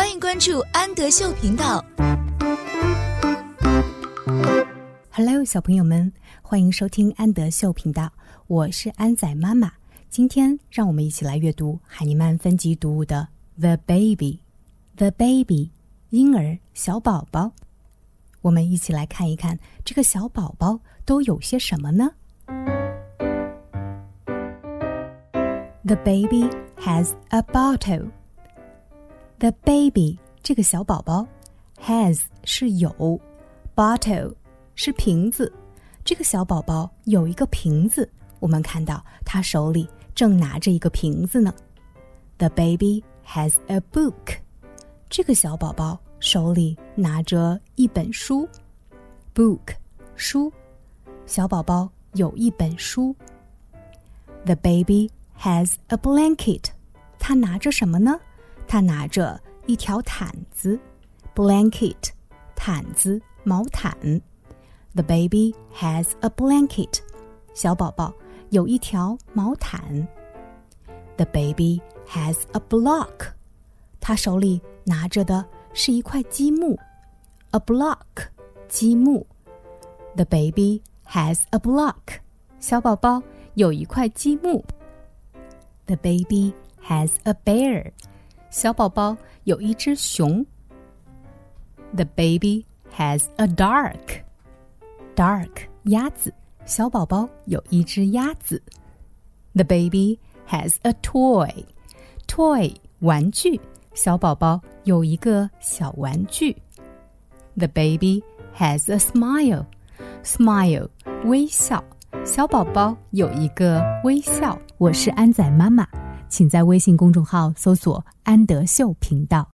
欢迎关注安德秀频道。Hello，小朋友们，欢迎收听安德秀频道，我是安仔妈妈。今天让我们一起来阅读海尼曼分级读物的《The Baby》，The Baby，婴儿小宝宝。我们一起来看一看这个小宝宝都有些什么呢？The baby has a bottle. The baby 这个小宝宝 has 是有，bottle 是瓶子。这个小宝宝有一个瓶子，我们看到他手里正拿着一个瓶子呢。The baby has a book. 这个小宝宝。手里拿着一本书，book，书。小宝宝有一本书。The baby has a blanket。他拿着什么呢？他拿着一条毯子，blanket，毯子，毛毯。The baby has a blanket。小宝宝有一条毛毯。The baby has a block。他手里拿着的。是一块积木，a block，积木。The baby has a block。小宝宝有一块积木。The baby has a bear。 小宝宝有一只熊。The baby has a duck。duck，鸭子。小宝宝有一只鸭子。The baby has a toy。toy，玩具。小宝宝有一个小玩具。The baby has a smile. Smile，微笑。小宝宝有一个微笑。我是安仔妈妈，请在微信公众号搜索“安德秀频道”。